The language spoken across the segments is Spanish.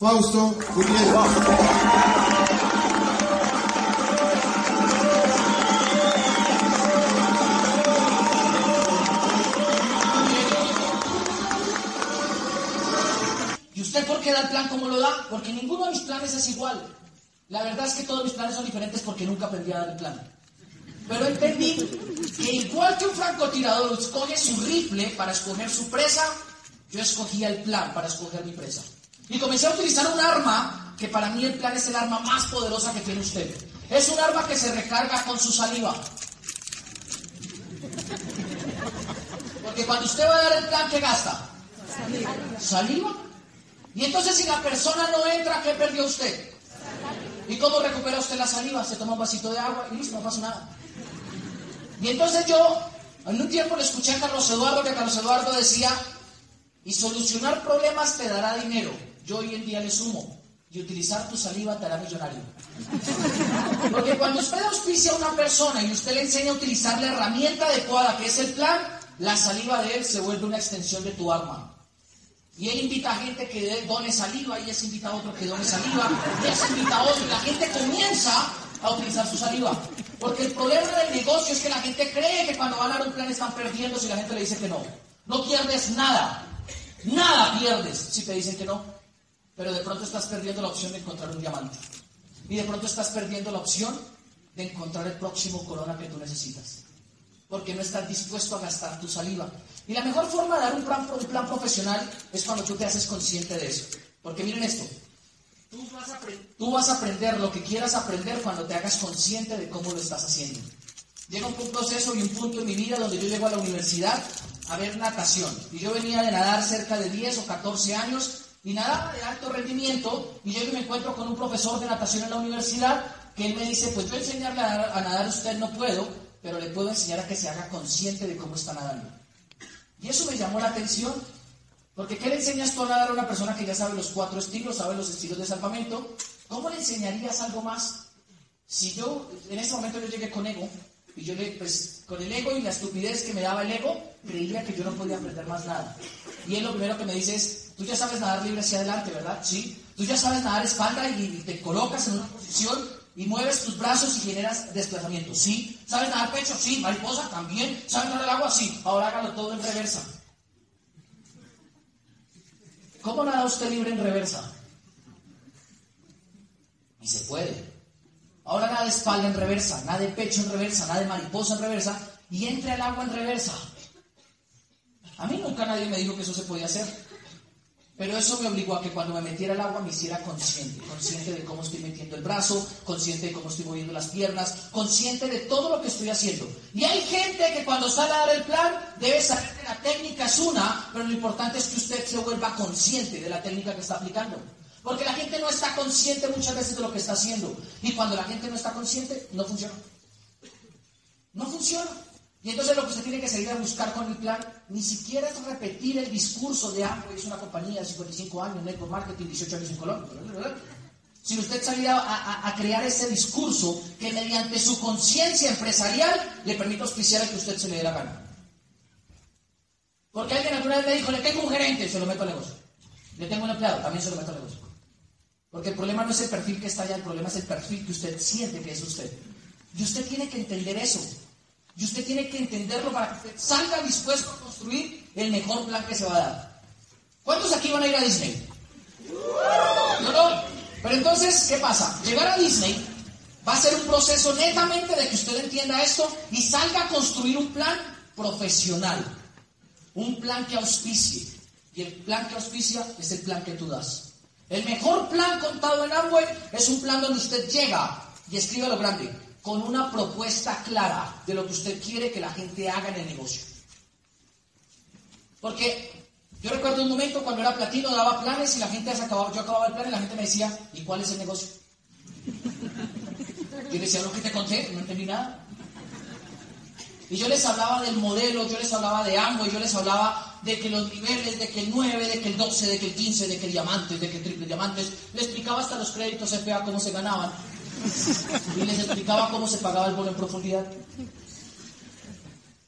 Fausto Uriel. ¿Y usted por qué da el plan como lo da? Porque ninguno de mis planes es igual. La verdad es que todos mis planes son diferentes porque nunca aprendí a dar el plan. Pero entendí que igual que un francotirador escoge su rifle para escoger su presa, yo escogía el plan para escoger mi presa. Y comencé a utilizar un arma que para mí el plan es el arma más poderosa que tiene usted. Es un arma que se recarga con su saliva. Porque cuando usted va a dar el plan, ¿qué gasta? Saliva. Y entonces si la persona no entra, ¿qué perdió usted? ¿Y cómo recupera usted la saliva? Se toma un vasito de agua y listo, no pasa nada. Y entonces yo, en un tiempo le escuché a Carlos Eduardo, que Carlos Eduardo decía, y solucionar problemas te dará dinero. Yo hoy en día le sumo, y utilizar tu saliva te hará millonario. Porque cuando usted auspicia a una persona y usted le enseña a utilizar la herramienta adecuada, que es el plan, la saliva de él se vuelve una extensión de tu arma. Y él invita a gente que done saliva, y ese invita a otro que done saliva, y ese invita a otro, y la gente comienza a utilizar su saliva. Porque el problema del negocio es que la gente cree que cuando van a dar un plan están perdiendo si la gente le dice que no. No pierdes nada. Nada pierdes si te dicen que no. Pero de pronto estás perdiendo la opción de encontrar un diamante. Y de pronto estás perdiendo la opción de encontrar el próximo corona que tú necesitas porque no estás dispuesto a gastar tu saliva. Y la mejor forma de dar un plan, plan profesional es cuando tú te haces consciente de eso. Porque miren esto, tú vas, a tú vas a aprender lo que quieras aprender cuando te hagas consciente de cómo lo estás haciendo. Llega un proceso y un punto en mi vida donde yo llego a la universidad a ver natación. Y yo venía de nadar cerca de 10 o 14 años y nadaba de alto rendimiento y yo me encuentro con un profesor de natación en la universidad que él me dice, pues yo enseñarle a nadar, a nadar a usted no puedo, pero le puedo enseñar a que se haga consciente de cómo está nadando. Y eso me llamó la atención, porque ¿qué le enseñas tú a nadar a una persona que ya sabe los cuatro estilos, sabe los estilos de salvamento? ¿Cómo le enseñarías algo más? Si yo, en ese momento yo llegué con ego, y yo le, pues, con el ego y la estupidez que me daba el ego, creía que yo no podía aprender más nada. Y él lo primero que me dice es, tú ya sabes nadar libre hacia adelante, ¿verdad? Sí. Tú ya sabes nadar espalda y te colocas en una posición y mueves tus brazos y generas desplazamiento. Sí. ¿Sabes nadar pecho? Sí. Mariposa también. ¿Sabes nadar el agua? Sí. Ahora hágalo todo en reversa. ¿Cómo nada usted libre en reversa? Y se puede. Ahora nada de espalda en reversa, nada de pecho en reversa, nada de mariposa en reversa y entre al agua en reversa. A mí nunca nadie me dijo que eso se podía hacer. Pero eso me obligó a que cuando me metiera al agua me hiciera consciente, consciente de cómo estoy metiendo el brazo, consciente de cómo estoy moviendo las piernas, consciente de todo lo que estoy haciendo. Y hay gente que cuando sale a dar el plan debe saber que la técnica es una, pero lo importante es que usted se vuelva consciente de la técnica que está aplicando. Porque la gente no está consciente muchas veces de lo que está haciendo. Y cuando la gente no está consciente, no funciona. No funciona. Y entonces lo que usted tiene que seguir a buscar con el plan, ni siquiera es repetir el discurso de Amway, es una compañía de 55 años, network marketing, 18 años en Colombia. Sino usted salir a, crear ese discurso que mediante su conciencia empresarial le permita auspiciar a que usted se le dé la gana. Porque alguien alguna vez me dijo, le tengo un gerente, se lo meto al negocio. Le tengo un empleado, también se lo meto al negocio. Porque el problema no es el perfil que está allá, el problema es el perfil que usted siente que es usted. Y usted tiene que entender eso. Y usted tiene que entenderlo para que usted salga dispuesto a construir el mejor plan que se va a dar. ¿Cuántos aquí van a ir a Disney? No, no. Pero entonces, ¿qué pasa? Llegar a Disney va a ser un proceso netamente de que usted entienda esto y salga a construir un plan profesional. Un plan que auspicie. Y el plan que auspicia es el plan que tú das. El mejor plan contado en Amway es un plan donde usted llega y escribe lo grande, con una propuesta clara de lo que usted quiere que la gente haga en el negocio. Porque yo recuerdo un momento cuando era platino, daba planes y la gente acababa, yo acababa el plan y la gente me decía, ¿y cuál es el negocio? Yo decía lo que te conté, no entendí nada. Y yo les hablaba del modelo, yo les hablaba de Amway, yo les hablaba de que los niveles, de que el 9, de que el 12, de que el 15, de que el diamante, de que el triple diamantes. Les explicaba hasta los créditos FA cómo se ganaban. Y les explicaba cómo se pagaba el bono en profundidad.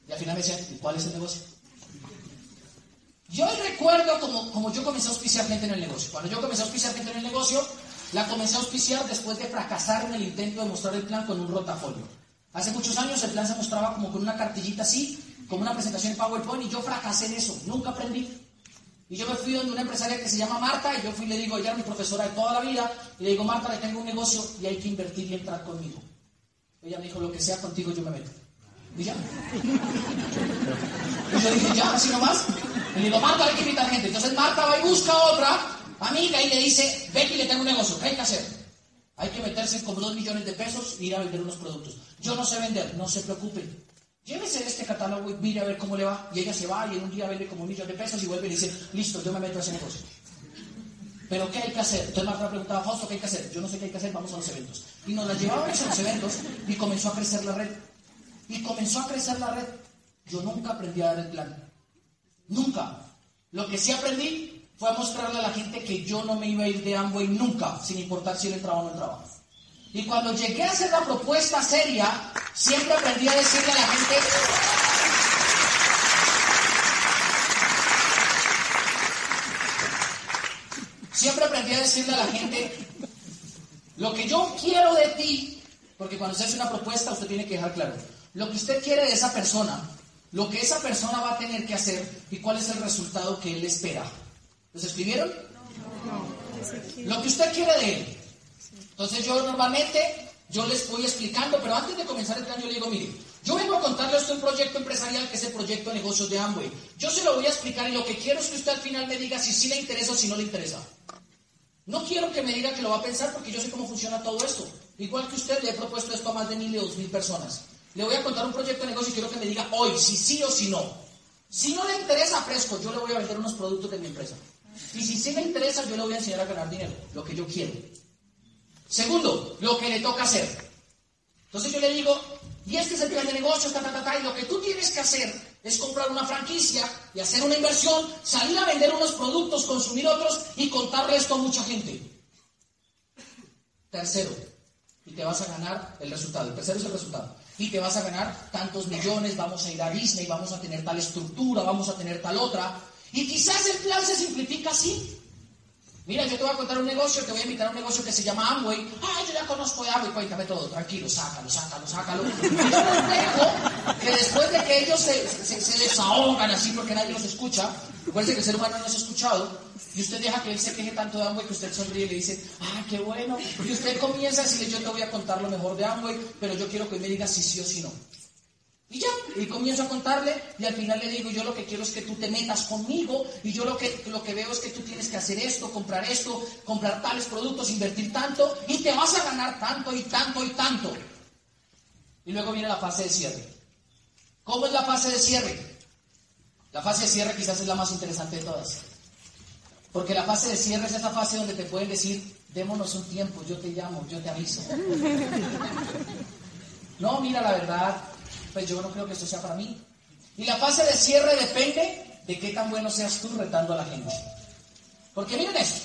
Y al final me decían, ¿y cuál es el negocio? Yo recuerdo como, como yo comencé a auspiciar gente en el negocio. Cuando yo comencé a auspiciar gente en el negocio, la comencé a auspiciar después de fracasar en el intento de mostrar el plan con un rotafolio. Hace muchos años el plan se mostraba como con una cartillita así, como una presentación en PowerPoint, y yo fracasé en eso, nunca aprendí. Y yo me fui donde una empresaria que se llama Marta, y yo fui y le digo, ella era mi profesora de toda la vida, y le digo, Marta, le tengo un negocio y hay que invertir y entrar conmigo. Ella me dijo, lo que sea contigo yo me meto. Y ya. Y yo dije, ya, así nomás. Y le digo, Marta, hay que invitar gente. Entonces Marta va y busca otra amiga y le dice, Becky, le tengo un negocio, ¿qué hay que hacer? Hay que meterse como dos millones de pesos e ir a vender unos productos. Yo no sé vender, no se preocupen. Llévese este catálogo y mire a ver cómo le va. Y ella se va y en un día vende como un millón de pesos y vuelve y dice, listo, yo me meto a ese negocio. Pero ¿qué hay que hacer? Entonces Marta preguntaba, Fausto, ¿qué hay que hacer? Yo no sé qué hay que hacer, vamos a los eventos. Y nos la llevaban a los eventos y comenzó a crecer la red. Y comenzó a crecer la red. Yo nunca aprendí a dar el plan. Nunca. Lo que sí aprendí fue a mostrarle a la gente que yo no me iba a ir de Amway nunca, sin importar si él entraba o no entraba. Y cuando llegué a hacer la propuesta seria, siempre aprendí a decirle a la gente, siempre aprendí a decirle a la gente, lo que yo quiero de ti, porque cuando se hace una propuesta usted tiene que dejar claro, lo que usted quiere de esa persona, lo que esa persona va a tener que hacer y cuál es el resultado que él espera. ¿Los escribieron? Lo que usted quiere de él. Entonces yo normalmente, yo les voy explicando, pero antes de comenzar el plan yo le digo, mire, yo vengo a contarle a usted un proyecto empresarial que es el proyecto de negocios de Amway. Yo se lo voy a explicar y lo que quiero es que usted al final me diga si sí le interesa o si no le interesa. No quiero que me diga que lo va a pensar porque yo sé cómo funciona todo esto. Igual que usted le he propuesto esto a más de mil y dos mil personas. Le voy a contar un proyecto de negocio y quiero que me diga hoy si sí o si no. Si no le interesa fresco, yo le voy a vender unos productos de mi empresa. Y si sí le interesa, yo le voy a enseñar a ganar dinero, lo que yo quiero. Segundo, lo que le toca hacer. Entonces yo le digo, y este es el plan de negocio, ta, ta, ta, y lo que tú tienes que hacer es comprar una franquicia y hacer una inversión, salir a vender unos productos, consumir otros y contarle esto a mucha gente. Tercero, y te vas a ganar el resultado. El tercero es el resultado. Y te vas a ganar tantos millones, vamos a ir a Disney, vamos a tener tal estructura, vamos a tener tal otra. Y quizás el plan se simplifica así. Mira, yo te voy a contar un negocio, te voy a invitar a un negocio que se llama Amway. Ah, yo ya conozco de Amway, cuéntame todo, tranquilo, sácalo, sácalo, sácalo. Y yo les dejo que después de que ellos se, se, se desahogan así porque nadie los escucha, recuerde que el ser humano no es escuchado, y usted deja que él se queje tanto de Amway que usted sonríe y le dice, ah, qué bueno. Y usted comienza a decirle, yo te voy a contar lo mejor de Amway, pero yo quiero que me diga si sí o si no. Y ya, y comienzo a contarle y al final le digo, yo lo que quiero es que tú te metas conmigo y yo lo que, lo que veo es que tú tienes que hacer esto, comprar esto, comprar tales productos, invertir tanto y te vas a ganar tanto y tanto y tanto. Y luego viene la fase de cierre. ¿Cómo es la fase de cierre? La fase de cierre quizás es la más interesante de todas. Porque la fase de cierre es esa fase donde te pueden decir, démonos un tiempo, yo te llamo, yo te aviso. No, mira, la verdad, pues yo no creo que esto sea para mí. Y la fase de cierre depende de qué tan bueno seas tú retando a la gente. Porque miren esto.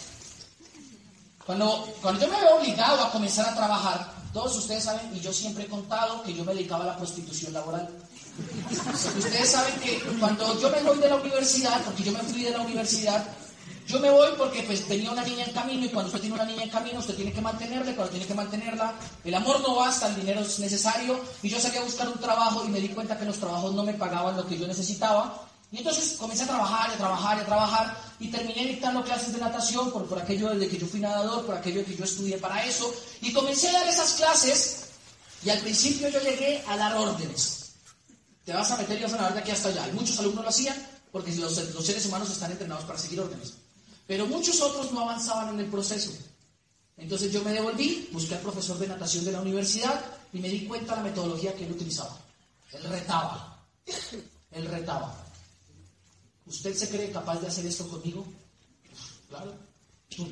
Cuando, cuando yo me veo obligado a comenzar a trabajar, todos ustedes saben, y yo siempre he contado que yo me dedicaba a la prostitución laboral. Ustedes saben que cuando yo me voy de la universidad, porque yo me fui de la universidad, yo me voy porque pues tenía una niña en camino y cuando usted tiene una niña en camino usted tiene que mantenerla, cuando tiene que mantenerla, el amor no basta, el dinero es necesario y yo salí a buscar un trabajo y me di cuenta que los trabajos no me pagaban lo que yo necesitaba y entonces comencé a trabajar, y a trabajar, y a trabajar y terminé dictando clases de natación por, por aquello de que yo fui nadador, por aquello que yo estudié para eso y comencé a dar esas clases y al principio yo llegué a dar órdenes. Te vas a meter y vas a nadar de aquí hasta allá. Y muchos alumnos lo hacían porque los seres humanos están entrenados para seguir órdenes. Pero muchos otros no avanzaban en el proceso. Entonces yo me devolví, busqué al profesor de natación de la universidad y me di cuenta de la metodología que él utilizaba. Él retaba. Él retaba. ¿Usted se cree capaz de hacer esto conmigo? Claro. ¡Pum!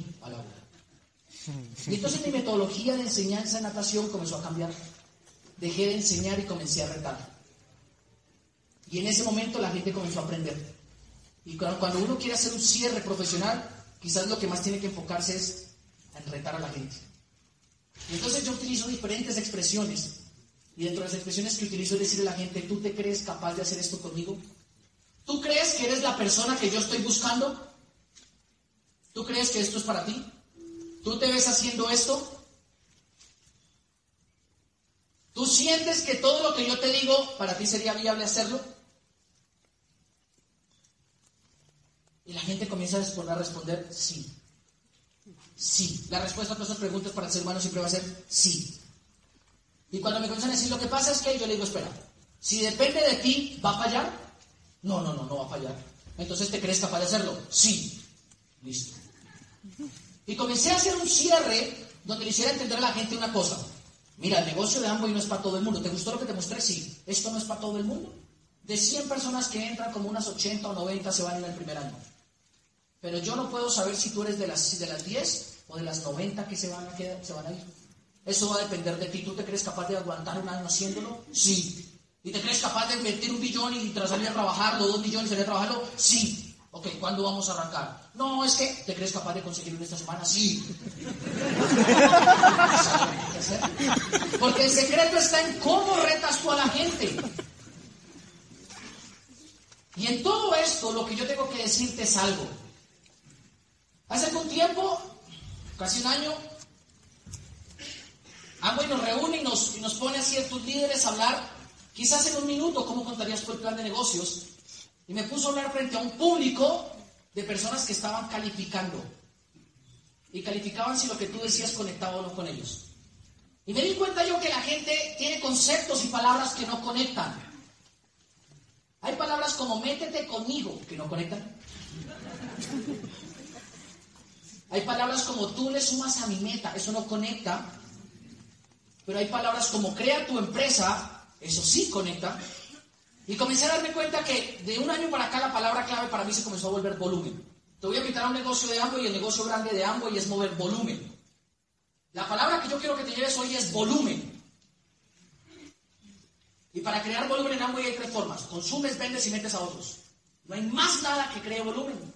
Y entonces mi metodología de enseñanza de natación comenzó a cambiar. Dejé de enseñar y comencé a retar. Y en ese momento la gente comenzó a aprender. Y cuando uno quiere hacer un cierre profesional, quizás lo que más tiene que enfocarse es en retar a la gente. Y entonces yo utilizo diferentes expresiones. Y dentro de las expresiones que utilizo es decirle a la gente, ¿tú te crees capaz de hacer esto conmigo? ¿Tú crees que eres la persona que yo estoy buscando? ¿Tú crees que esto es para ti? ¿Tú te ves haciendo esto? ¿Tú sientes que todo lo que yo te digo para ti sería viable hacerlo? Y la gente comienza a responder sí. Sí. La respuesta a todas esas preguntas para el ser humano siempre va a ser sí. Y cuando me comienzan a decir lo que pasa es que yo le digo, espera, si depende de ti, ¿va a fallar? No, no, no, no va a fallar. Entonces, ¿te crees capaz de hacerlo? Sí. Listo. Y comencé a hacer un cierre donde le hiciera entender a la gente una cosa. Mira, el negocio de Amway no es para todo el mundo. ¿Te gustó lo que te mostré? Sí. ¿Esto no es para todo el mundo? De 100 personas que entran, como unas 80 o 90 se van en el primer año. Pero yo no puedo saber si tú eres de las, de las 10 o de las 90 que se van, a quedar, se van a ir. Eso va a depender de ti. ¿Tú te crees capaz de aguantar un año haciéndolo? Sí. ¿Y te crees capaz de invertir un billón y tras salir a trabajarlo, dos millones y salir a trabajarlo? Sí. Ok, ¿cuándo vamos a arrancar? No, es que te crees capaz de conseguirlo en esta semana, sí. Porque el secreto está en cómo retas tú a la gente. Y en todo esto lo que yo tengo que decirte es algo. Hace un tiempo, casi un año, Amway nos reúne y nos, y nos pone a ciertos líderes a hablar, quizás en un minuto, cómo contarías el plan de negocios. Y me puso a hablar frente a un público de personas que estaban calificando. Y calificaban si lo que tú decías conectaba o no con ellos. Y me di cuenta yo que la gente tiene conceptos y palabras que no conectan. Hay palabras como métete conmigo que no conectan. Hay palabras como tú le sumas a mi meta, eso no conecta. Pero hay palabras como crea tu empresa, eso sí conecta. Y comencé a darme cuenta que de un año para acá la palabra clave para mí se comenzó a volver volumen. Te voy a invitar a un negocio de Amway y el negocio grande de Amway es mover volumen. La palabra que yo quiero que te lleves hoy es volumen. Y para crear volumen en Amway hay tres formas. Consumes, vendes y metes a otros. No hay más nada que cree volumen.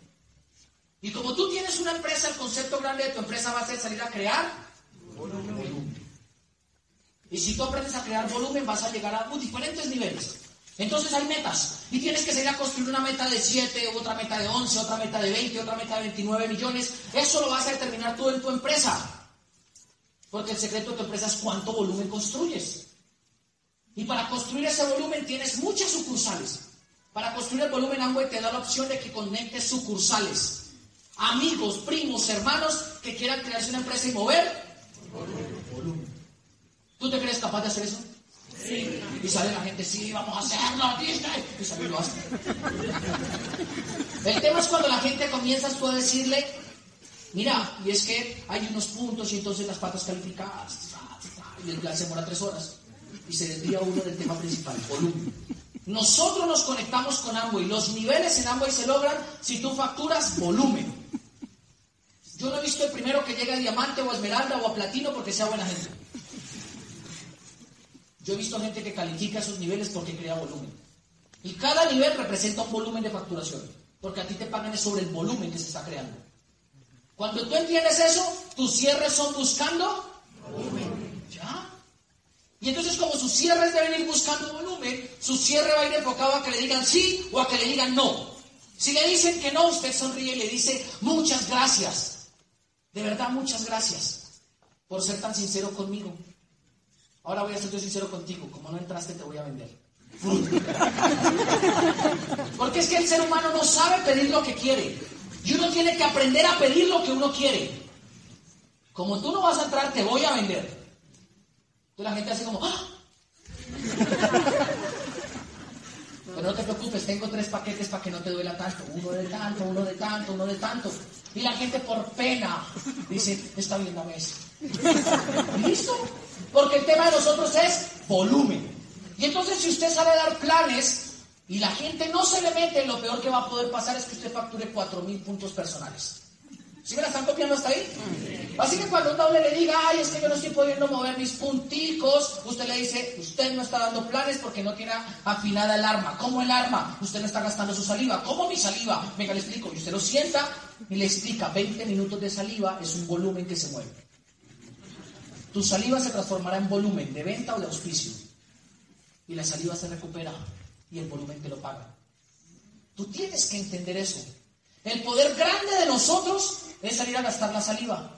Y como tú tienes una empresa, el concepto grande de tu empresa va a ser salir a crear volumen. Y si tú aprendes a crear volumen, vas a llegar a diferentes niveles. Entonces hay metas. Y tienes que salir a construir una meta de 7, otra meta de 11, otra meta de 20, otra meta de 29 millones. Eso lo vas a determinar tú en tu empresa. Porque el secreto de tu empresa es cuánto volumen construyes. Y para construir ese volumen tienes muchas sucursales. Para construir el volumen Amway te da la opción de que conectes sucursales amigos, primos, hermanos que quieran crearse una empresa y mover volumen. ¿Tú te crees capaz de hacer eso? Sí. Y sale la gente, sí, vamos a hacerlo, Disney. Y sale lo hace. El tema es cuando la gente comienza tú a decirle, mira, y es que hay unos puntos y entonces las patas calificadas. Y el plan se demora tres horas. Y se desvía uno del tema principal, volumen. Nosotros nos conectamos con Amway. Los niveles en Amway se logran si tú facturas volumen. Yo no he visto el primero que llegue a diamante o a esmeralda o a platino porque sea buena gente. Yo he visto gente que califica esos niveles porque crea volumen. Y cada nivel representa un volumen de facturación. Porque a ti te pagan sobre el volumen que se está creando. Cuando tú entiendes eso, tus cierres son buscando volumen. ¿Ya? Y entonces como sus cierres deben ir buscando volumen, su cierre va a ir enfocado a que le digan sí o a que le digan no. Si le dicen que no, usted sonríe y le dice muchas gracias. De verdad, muchas gracias por ser tan sincero conmigo. Ahora voy a ser yo sincero contigo. Como no entraste, te voy a vender. Porque es que el ser humano no sabe pedir lo que quiere. Y uno tiene que aprender a pedir lo que uno quiere. Como tú no vas a entrar, te voy a vender. Entonces la gente hace como, ¡ah! Pero no te preocupes, tengo tres paquetes para que no te duela tanto. Uno de tanto, uno de tanto, uno de tanto. Y la gente por pena dice, está bien, dame eso. ¿Listo? Porque el tema de nosotros es volumen. Y entonces si usted sabe dar planes y la gente no se le mete, lo peor que va a poder pasar es que usted facture 4.000 puntos personales. ¿Sí me la están copiando hasta ahí? Así que cuando un doble le diga, ay, es que yo no estoy pudiendo mover mis punticos, usted le dice, usted no está dando planes porque no tiene afinada el arma. ¿Cómo el arma? Usted no está gastando su saliva. ¿Cómo mi saliva? Venga, le explico. Y usted lo sienta y le explica, 20 minutos de saliva es un volumen que se mueve. Tu saliva se transformará en volumen de venta o de auspicio. Y la saliva se recupera y el volumen te lo paga. Tú tienes que entender eso. El poder grande de nosotros es salir a gastar la saliva.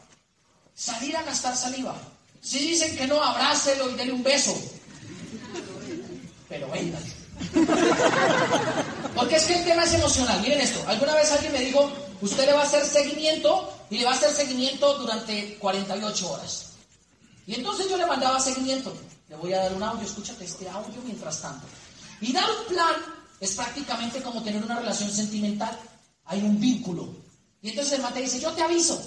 Salir a gastar saliva. Si dicen que no, abrácelo y dele un beso. Pero vengan. Porque es que el tema es emocional. Miren esto. Alguna vez alguien me dijo, usted le va a hacer seguimiento y le va a hacer seguimiento durante 48 horas. Y entonces yo le mandaba seguimiento. Le voy a dar un audio, escúchate este audio mientras tanto. Y dar un plan es prácticamente como tener una relación sentimental. Hay un vínculo. Y entonces el mate dice, yo te aviso.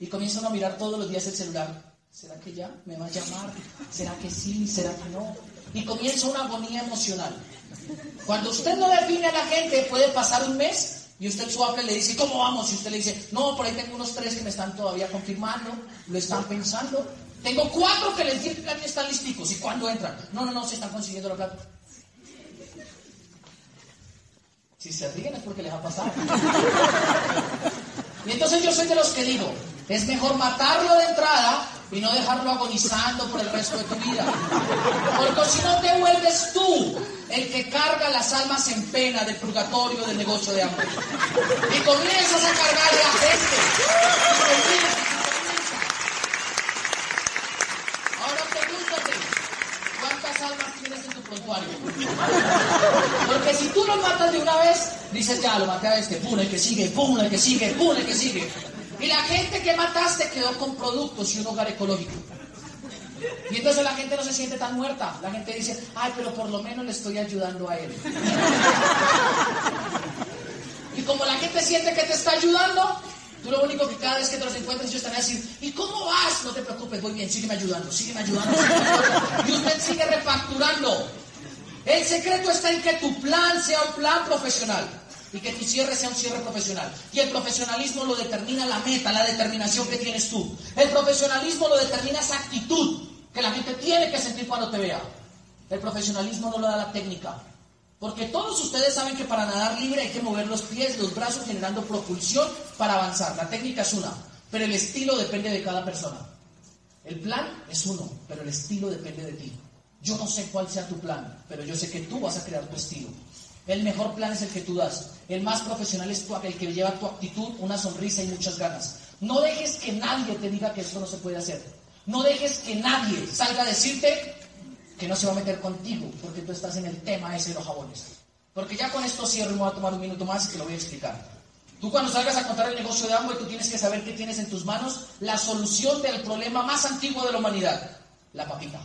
Y comienza uno a mirar todos los días el celular. ¿Será que ya me va a llamar? ¿Será que sí? ¿Será que no? Y comienza una agonía emocional. Cuando usted no define a la gente, puede pasar un mes y usted su le dice, ¿cómo vamos? Y usted le dice, no, por ahí tengo unos tres que me están todavía confirmando, lo están pensando. Tengo cuatro que les dije que están listicos. ¿Y cuándo entran? No, no, no, se están consiguiendo la plata. Si se ríen es porque les ha pasado. Y entonces yo soy de los que digo, es mejor matarlo de entrada y no dejarlo agonizando por el resto de tu vida. Porque si no te vuelves tú el que carga las almas en pena del purgatorio del negocio de amor. Y comienzas a cargarle a gente pregúntate, ¿cuántas almas tienes en tu prontuario? Porque si tú lo matas de una vez, dices ya, lo maté a este, pum, el que sigue, pum, el que sigue, pum, el que sigue. Y la gente que mataste quedó con productos y un hogar ecológico. Y entonces la gente no se siente tan muerta. La gente dice, ay, pero por lo menos le estoy ayudando a él. Y como la gente siente que te está ayudando, tú lo único que cada vez que te los encuentres ellos están a decir, ¿y cómo vas? No te preocupes, voy bien, sígueme ayudando, sígueme ayudando, sígueme ayudando. Y usted sigue refacturando. El secreto está en que tu plan sea un plan profesional y que tu cierre sea un cierre profesional. Y el profesionalismo lo determina la meta, la determinación que tienes tú. El profesionalismo lo determina esa actitud que la gente tiene que sentir cuando te vea. El profesionalismo no lo da la técnica. Porque todos ustedes saben que para nadar libre hay que mover los pies, los brazos, generando propulsión para avanzar. La técnica es una, pero el estilo depende de cada persona. El plan es uno, pero el estilo depende de ti. Yo no sé cuál sea tu plan, pero yo sé que tú vas a crear tu estilo. El mejor plan es el que tú das. El más profesional es tú, el que lleva tu actitud, una sonrisa y muchas ganas. No dejes que nadie te diga que eso no se puede hacer. No dejes que nadie salga a decirte que no se va a meter contigo, porque tú estás en el tema ese de los jabones. Porque ya con esto cierro y me voy a tomar un minuto más y te lo voy a explicar. Tú cuando salgas a contar el negocio de Amway, tú tienes que saber que tienes en tus manos la solución del problema más antiguo de la humanidad, la papita.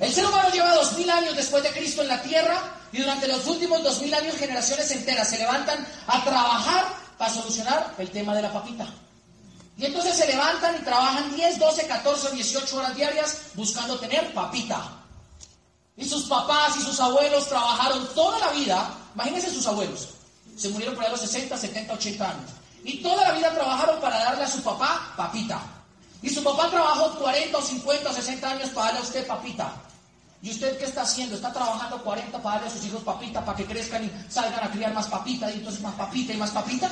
El ser humano lleva dos mil años después de Cristo en la tierra y durante los últimos dos mil años generaciones enteras se levantan a trabajar para solucionar el tema de la papita. Y entonces se levantan y trabajan 10, 12, 14, 18 horas diarias buscando tener papita. Y sus papás y sus abuelos trabajaron toda la vida, imagínense sus abuelos, se murieron por ahí a los 60, 70, 80 años. Y toda la vida trabajaron para darle a su papá papita. Y su papá trabajó 40 o 50 o 60 años para darle a usted papita. ¿Y usted qué está haciendo? ¿Está trabajando 40 para darle a sus hijos papita para que crezcan y salgan a criar más papita y entonces más papita y más papita?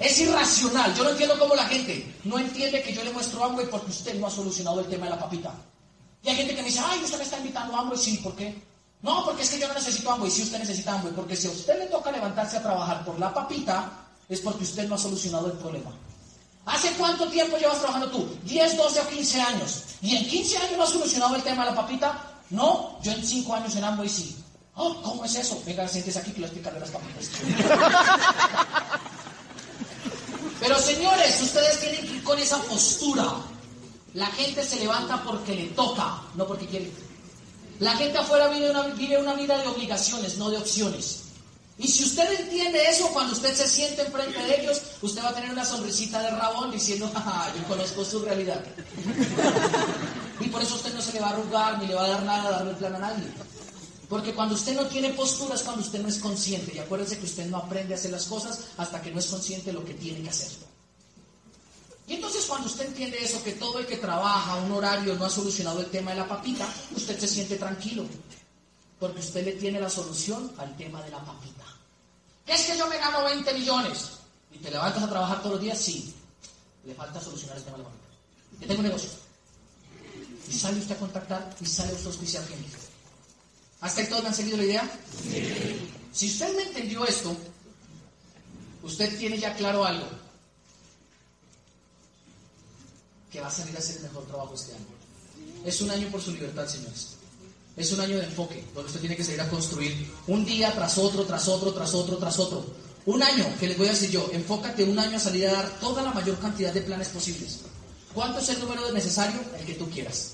Es irracional. Yo no entiendo cómo la gente no entiende que yo le muestro hambre porque usted no ha solucionado el tema de la papita. Y hay gente que me dice, ay, usted me está invitando hambre. Sí, ¿por qué? No, porque es que yo no necesito hambre. Y si usted necesita hambre, porque si a usted le toca levantarse a trabajar por la papita, es porque usted no ha solucionado el problema. ¿Hace cuánto tiempo llevas trabajando tú? ¿10, 12 o 15 años? ¿Y en 15 años no has solucionado el tema de la papita? No, yo en 5 años en Amway sí. Oh, ¿Cómo es eso? Venga, siéntese aquí que lo explicaré las papitas. Pero señores, ustedes tienen que ir con esa postura. La gente se levanta porque le toca, no porque quiere. La gente afuera vive una, vive una vida de obligaciones, no de opciones. Y si usted entiende eso, cuando usted se siente enfrente de ellos, usted va a tener una sonrisita de rabón diciendo, jaja, yo conozco su realidad. y por eso usted no se le va a arrugar ni le va a dar nada, darle el plan a nadie. Porque cuando usted no tiene postura es cuando usted no es consciente. Y acuérdese que usted no aprende a hacer las cosas hasta que no es consciente de lo que tiene que hacer. Y entonces cuando usted entiende eso, que todo el que trabaja un horario no ha solucionado el tema de la papita, usted se siente tranquilo. Porque usted le tiene la solución al tema de la papita. ¿Qué es que yo me gano 20 millones? ¿Y te levantas a trabajar todos los días? Sí. Le falta solucionar el tema de la papita. Que tengo un negocio. Y sale usted a contactar y sale usted a auspiciar gente. ¿Hasta ahí todos me han seguido la idea? Si usted me entendió esto, usted tiene ya claro algo. Que va a salir a hacer el mejor trabajo este año. Es un año por su libertad, señores. Es un año de enfoque, donde usted tiene que salir a construir un día tras otro, tras otro, tras otro, tras otro. Un año, que les voy a decir yo, enfócate un año a salir a dar toda la mayor cantidad de planes posibles. ¿Cuánto es el número necesario? El que tú quieras.